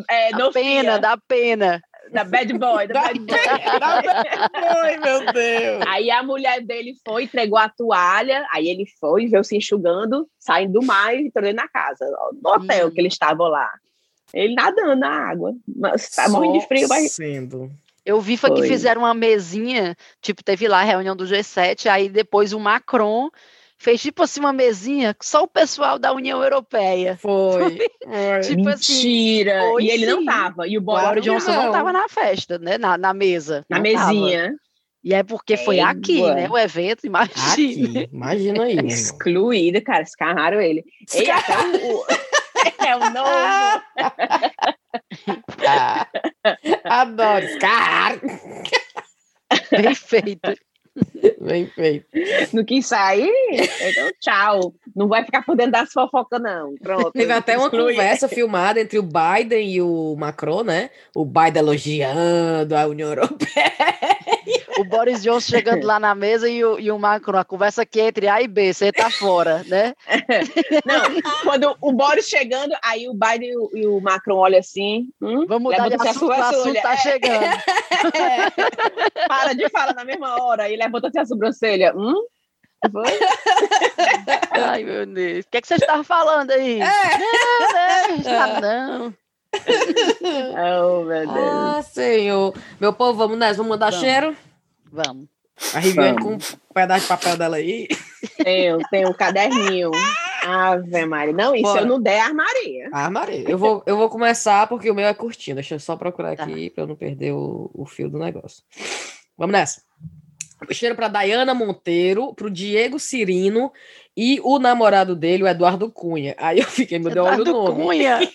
É, Dá no pena, dá pena. Da bad boy, da bad boy. Ai, meu Deus. Aí a mulher dele foi, entregou a toalha, aí ele foi, veio se enxugando, saindo do mar e entrou dentro da casa, no hotel Hum. que eles estavam lá. Ele nadando na água. Mas tá morrendo de frio, mas Sendo. Eu vi foi, que fizeram uma mesinha, tipo, teve lá a reunião do G7, aí depois o Macron fez tipo assim uma mesinha, só o pessoal da União Europeia. Foi. Foi. Tipo assim, mentira. foi e ele não sim. tava. E o Boris não Johnson não não. estava na festa, né? Na, na mesa. na não tava. mesinha. E é porque foi Égua. aqui, né? O evento, imagina. Aqui, imagina aí. Excluído, cara, escarraram ele. Ei, até o, é o novo. Ah, adoro. Cara, Bem feito. bem feito. Não quis sair? Então, tchau. Não vai ficar por dentro das fofocas, não. Pronto. Teve até uma conversa filmada entre o Biden e o Macron, né? O Biden elogiando a União Europeia. O Boris Johnson chegando lá na mesa e o, e o Macron, a conversa aqui é entre A e B, você tá fora, né? Não, quando o Boris chegando, aí o Biden e o, e o Macron olham assim. Hum, Vamos mudar de assunto, o assunto tá é. chegando. É. Para de falar na mesma hora e levanta a sobrancelha. Hum? Ai, meu Deus. O que, é que você estava falando aí? É. Não, não, não. Oh, meu Deus. Ah, senhor. Meu povo, vamos nessa, vamos mandar vamos. cheiro? Vamos. A Riviane com um pedaço de papel dela aí. Tenho, tenho um caderninho. Ave Maria. Não, isso Bora. eu não der, armaria. Armaria. Eu vou, eu vou começar porque o meu é curtinho. Deixa eu só procurar tá. aqui para eu não perder o, o fio do negócio. Vamos nessa. Cheiro para Dayana Monteiro, para o Diego Cirino e o namorado dele, o Eduardo Cunha. Aí eu fiquei, meu Deus, olha o nome. Cunha.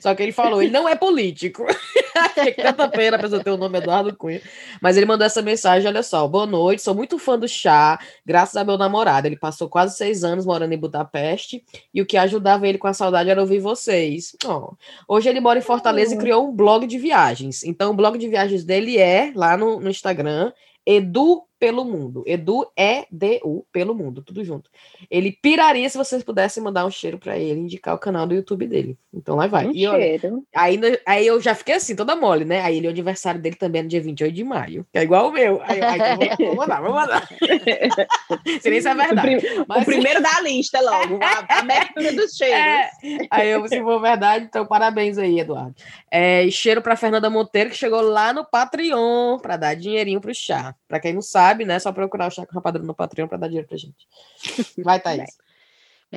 Só que ele falou, ele não é político. que tanta pena a pessoa ter o nome Eduardo Cunha. Mas ele mandou essa mensagem: olha só, boa noite, sou muito fã do chá, graças a meu namorado. Ele passou quase seis anos morando em Budapeste e o que ajudava ele com a saudade era ouvir vocês. Oh. Hoje ele mora em Fortaleza e criou um blog de viagens. Então, o blog de viagens dele é lá no, no Instagram, Edu pelo mundo. Edu é D-U pelo mundo, tudo junto. Ele piraria se vocês pudessem mandar um cheiro para ele, indicar o canal do YouTube dele. Então lá vai. Um e cheiro. Aí, aí eu já fiquei assim, toda mole, né? Aí ele, o aniversário dele também é no dia 28 de maio, que é igual o meu. Aí, aí então, vou, vou mandar, vou mandar. Se nem isso é verdade. O, prim Mas, o primeiro da lista logo, a, a abertura dos cheiros. É. Aí eu, se for verdade, então parabéns aí, Eduardo. É, cheiro para Fernanda Monteiro, que chegou lá no Patreon para dar dinheirinho pro chá. Para quem não sabe, sabe, né? Só procurar o Chaco Rapadura no Patreon para dar dinheiro pra gente. Vai, Thaís.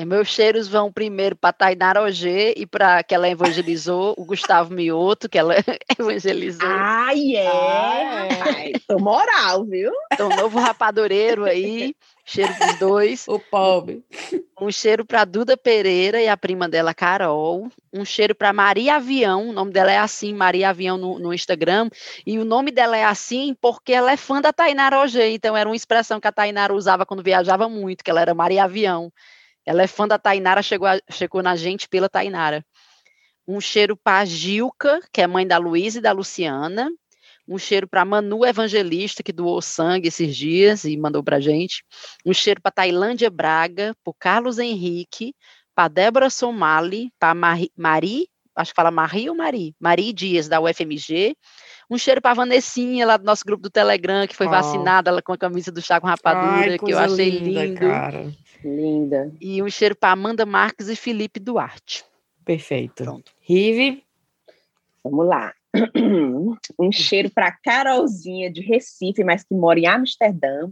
Meus cheiros vão primeiro para Tainara Ogê e para que ela evangelizou, o Gustavo Mioto, que ela evangelizou. Ai, é, ah, é. Tô moral, viu? Então, novo rapadoreiro aí, cheiro dos dois. O pobre. Um cheiro para Duda Pereira e a prima dela, Carol. Um cheiro para Maria Avião, o nome dela é assim, Maria Avião no, no, Instagram. E o nome dela é assim porque ela é fã da Tainara Ogê, então era uma expressão que a Tainara usava quando viajava muito, que ela era Maria Avião. Ela é fã da Tainara, chegou, a, chegou na gente pela Tainara. Um cheiro para Gilca, que é mãe da Luísa e da Luciana. Um cheiro para Manu Evangelista, que doou sangue esses dias e mandou para gente. Um cheiro para Tailândia Braga, para Carlos Henrique, para Débora Somali, para Mari, Mari, acho que fala Marie ou Mari, Mari Dias, da UFMG. Um cheiro para Vanessinha, lá do nosso grupo do Telegram, que foi oh. vacinada ela com a camisa do chá com rapadura, Ai, que eu achei linda, lindo. Cara. Linda. E um cheiro para Amanda Marques e Felipe Duarte. Perfeito. Pronto. Rive. Vamos lá. Um cheiro para Carolzinha de Recife, mas que mora em Amsterdã,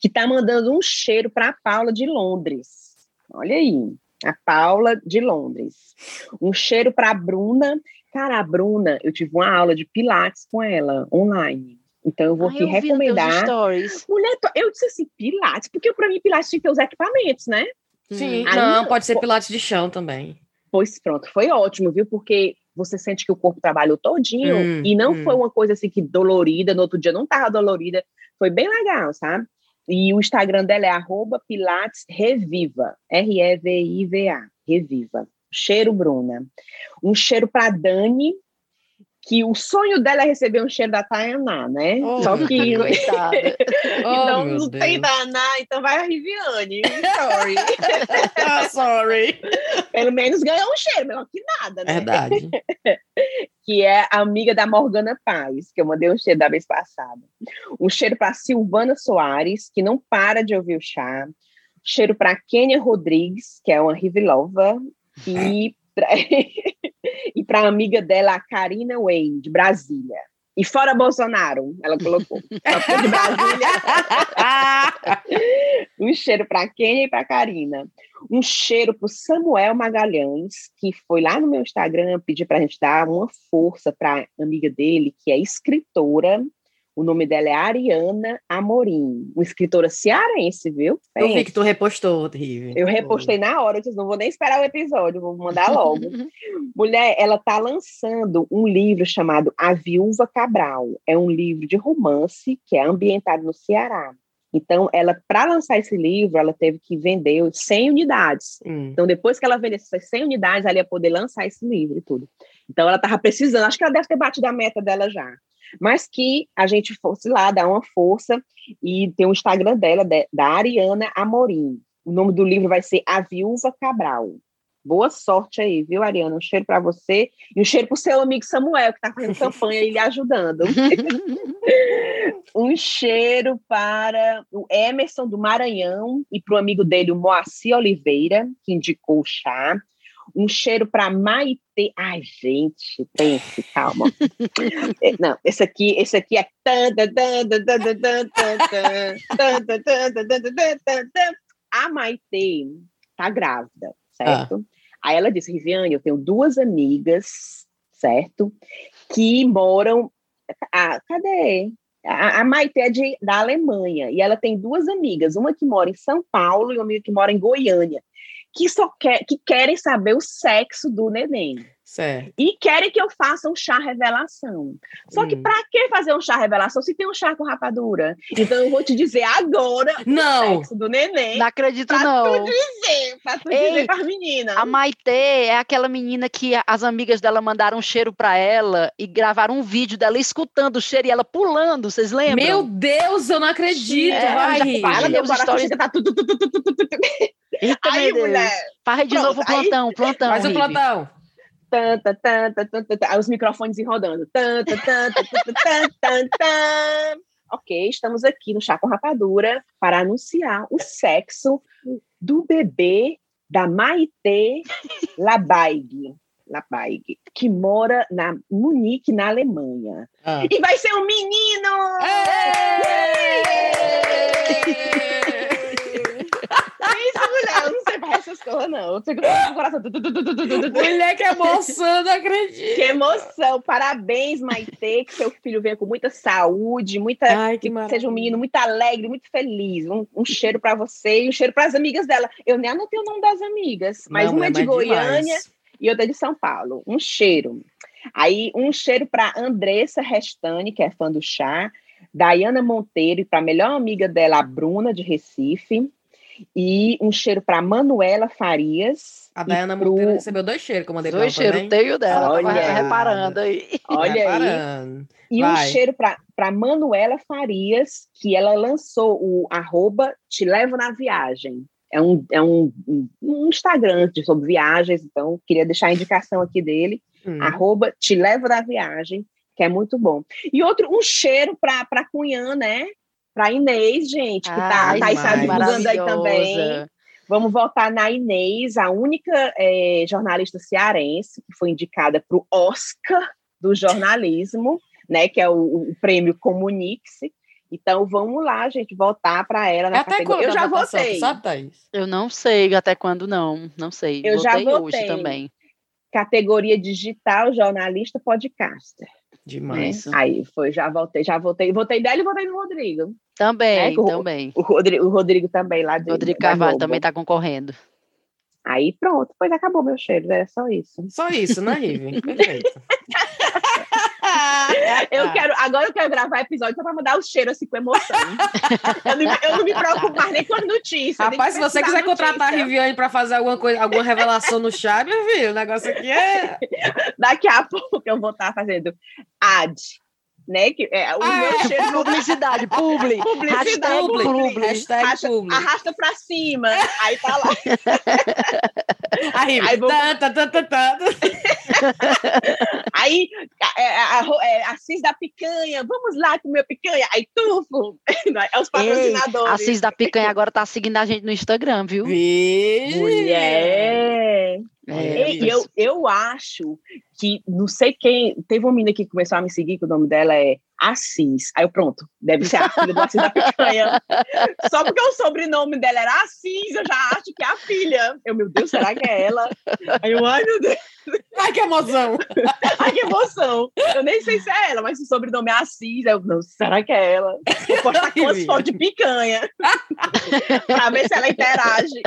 que está mandando um cheiro para a Paula de Londres. Olha aí, a Paula de Londres. Um cheiro para a Bruna. Cara, a Bruna, eu tive uma aula de Pilates com ela online. Então eu vou Ai, aqui eu recomendar. Mulher, eu disse assim, Pilates, porque para mim Pilates tinha que ter os equipamentos, né? Sim, Aí, não, pode ser Pilates de chão também. Pois pronto, foi ótimo, viu? Porque você sente que o corpo trabalhou todinho hum, e não hum. foi uma coisa assim que dolorida, no outro dia não tava dolorida, foi bem legal, sabe? E o Instagram dela é arroba Pilates Reviva, R-E-V-I-V-A, Reviva. Cheiro Bruna. Um cheiro para Dani, que o sonho dela é receber um cheiro da Tayaná, né? Oh, Só que. Coitada. então oh, não Deus. tem Tayaná, então vai a Riviane. Sorry. ah, sorry. Pelo menos ganhou um cheiro, melhor que nada, né? Verdade. que é amiga da Morgana Paz, que eu mandei um cheiro da vez passada. Um cheiro para Silvana Soares, que não para de ouvir o chá. Cheiro para Kênia Rodrigues, que é uma Rivilova. E e para a amiga dela, a Karina Wayne, de Brasília. E fora Bolsonaro, ela colocou. Ela de Brasília. um cheiro para Kênia e para Karina. Um cheiro para Samuel Magalhães, que foi lá no meu Instagram pedir para a gente dar uma força para amiga dele, que é escritora, o nome dela é Ariana Amorim, uma escritora cearense, viu? Eu vi que tu repostou, Rive. Eu repostei na hora, eu disse, não vou nem esperar o episódio, vou mandar logo. Mulher, ela está lançando um livro chamado A Viúva Cabral. É um livro de romance que é ambientado no Ceará. Então, ela, para lançar esse livro, ela teve que vender 100 unidades. Hum. Então, depois que ela vendesse essas 100 unidades, ela ia poder lançar esse livro e tudo. Então, ela estava precisando, acho que ela deve ter batido a meta dela já. Mas que a gente fosse lá dar uma força e tem o Instagram dela, da Ariana Amorim. O nome do livro vai ser A Viúva Cabral. Boa sorte aí, viu, Ariana? Um cheiro para você e um cheiro para o seu amigo Samuel, que está fazendo campanha e lhe ajudando. um cheiro para o Emerson do Maranhão e para o amigo dele, o Moacir Oliveira, que indicou o chá. Um cheiro para Maite. Ai, gente, pense, calma. Não, esse aqui, esse aqui é. A Maite tá grávida, certo? Ah. Aí ela disse, Riviane, eu tenho duas amigas, certo? Que moram. Ah, cadê? A, a Maite é de, da Alemanha e ela tem duas amigas, uma que mora em São Paulo e uma amiga que mora em Goiânia, que só quer, que querem saber o sexo do neném. Certo. E querem que eu faça um chá revelação. Só hum. que para que fazer um chá revelação se tem um chá com rapadura? Então eu vou te dizer agora não. o sexo do neném. Não acredito pra não. Tu dizer, pra tu Ei, dizer para meninas. A Maite é aquela menina que as amigas dela mandaram um cheiro para ela e gravaram um vídeo dela escutando o cheiro e ela pulando, vocês lembram? Meu Deus, eu não acredito. É, vai, para, meu coração tá tudo, tudo, tudo, tudo, tudo. Eita, Aí, mulher. Faz de Pronto, novo o plantão, aí... plantão. Faz o plantão. Tanta, tanta, tanta, tanta, os microfones rodando. Tanta, tanta, tanta, tanta, Ok, estamos aqui no Chá com Rapadura para anunciar o sexo do bebê da Maite Labaig. Labaig, que mora na Munique, na Alemanha. Ah. E vai ser um menino! Isso, mulher. Eu não sei para essas coisas, não. Eu fico com o coração. Mulher, que emoção, não acredito. Que emoção. Parabéns, Maite. Que seu filho venha com muita saúde, muita. Ai, que, que seja um menino muito alegre, muito feliz. Um, um cheiro para você e um cheiro para as amigas dela. Eu nem anotei o nome das amigas, mas não, uma é de Goiânia demais. e outra de São Paulo. Um cheiro. Aí, um cheiro para Andressa Restani, que é fã do chá. Dayana Monteiro, e para a melhor amiga dela, a Bruna, de Recife. E um cheiro para Manuela Farias. A Dayana pro... Monteiro recebeu dois cheiros que eu mandei Dois cheiros, tenho dela. Olha, reparando aí. Olha reparando. aí. E Vai. um cheiro para Manuela Farias, que ela lançou o arroba Te Levo na Viagem. É um, é um, um Instagram sobre viagens, então queria deixar a indicação aqui dele. Hum. Arroba Te Levo na Viagem, que é muito bom. E outro, um cheiro para Cunhã, né? Para Inês, gente, que está tá, tá aí divulgando aí também. Vamos voltar na Inês, a única é, jornalista cearense que foi indicada para o Oscar do jornalismo, né? Que é o, o prêmio Comunique-se. Então vamos lá, gente, voltar para ela na é categoria. Eu já votei. Sabe, Thaís? Eu não sei até quando não, não sei. Eu votei já votei. hoje também. Categoria digital, jornalista, podcaster. Demais. Né? Aí foi, já voltei, já voltei, voltei dela e voltei no Rodrigo. Também, né? também. O, Rodrigo, o Rodrigo também lá de Rodrigo Carvalho também está concorrendo. Aí pronto, pois acabou meu cheiro, era só isso. Só isso, né, Rive? Perfeito. eu quero, agora eu quero gravar episódio só pra mandar o cheiro assim com emoção. eu, não, eu, não, me preocupo mais nem com as notícias. Rapaz, se você quiser contratar a Riviane pra fazer alguma coisa, alguma revelação no chat, meu filho, o negócio aqui é. Daqui a pouco eu vou estar fazendo ad né? Que é o ah, meu é. cheiro publicidade, publi. Publicidade, publi. publi. Hashtag arrasta, publi. arrasta pra cima. Aí tá lá. Aí, aí vou... tá, tá, tá, tá, aí é, a, é, a Cis da picanha, vamos lá comer picanha. Aí tufo. É os patrocinadores. Ei, a Cis da picanha agora tá seguindo a gente no Instagram, viu? Vixe. Mulher. É, eu, eu acho que não sei quem. Teve uma menina que começou a me seguir, que o nome dela é Assis. Aí eu, pronto, deve ser a filha do Assis da Picanha. Só porque o sobrenome dela era Assis, eu já acho que é a filha. Eu, meu Deus, será que é ela? Aí eu, ai meu Deus. Ai, que emoção! Ai, que emoção! Eu nem sei se é ela, mas o sobrenome é Assis. Eu, não, será que é ela? Vou postar com as fotos de picanha. pra ver se ela interage.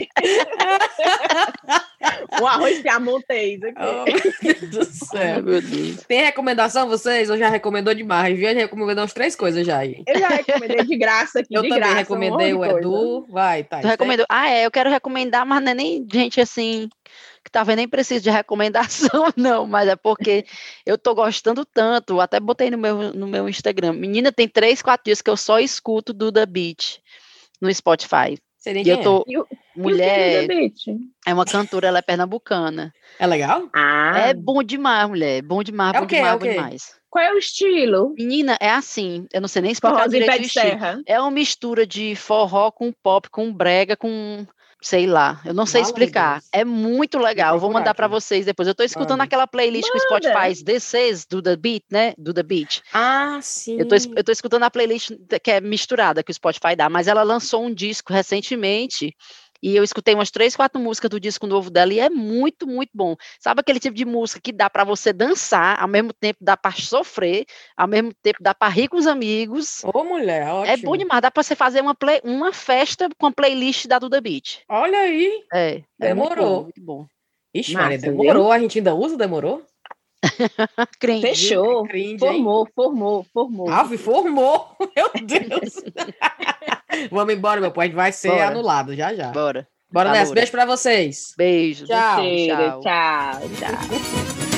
o arroz piamontês aqui. Oh, meu Deus do céu. meu Deus. Tem recomendação, vocês? Eu já recomendou demais. Viu? recomendou umas três coisas já aí. Eu já recomendei de graça aqui, Eu de também graça, recomendei um o Edu. Vai, tá. recomendo. Ah, é, eu quero recomendar, mas não é nem gente assim que tá vendo, nem preciso de recomendação, não, mas é porque eu tô gostando tanto, até botei no meu, no meu Instagram. Menina, tem três, quatro dias que eu só escuto do The Beat no Spotify. Seria E eu tô. E o- Mulher, E o que é é uma cantora, ela é pernambucana. É legal? Ah, É bom demais, mulher. é Bom demais, É bom o quê? demais, É o bom demais. qual é o estilo? Menina, é assim, eu não sei nem explicar direito pé o de estilo. serra. É uma mistura de forró com pop, com brega, com sei lá, eu não sei explicar. Deus. É muito legal. Eu vou mandar para vocês depois. Eu tô escutando Manda. aquela playlist que o Manda. Spotify This is do The Beat, né? Do The Beat. Ah, sim. Eu tô, es- eu tô escutando a playlist que é misturada que o Spotify dá, mas ela lançou um disco recentemente e eu escutei umas três, quatro músicas do disco novo dela e é muito, muito bom. Sabe aquele tipo de música que dá para você dançar, ao mesmo tempo dá para sofrer, ao mesmo tempo dá para rir com os amigos. Ô, mulher, ótimo. É bom demais, dá para você fazer uma, play- uma festa com a playlist da Duda Beat. Olha aí. É, é muito Demorou. bom, muito bom. Ixi, Massa, Maria, viu? demorou. A gente ainda usa, demorou? Cringe. Fechou. Cringe? Formou, formou, formou. Ave, formou. Meu Deus. Vamos embora, meu pai. A gente vai ser Bora. anulado já já. Bora. Bora Tá, nessa. Beijo pra vocês. Beijo. Tchau. Cheiro, Tchau. tchau, tchau.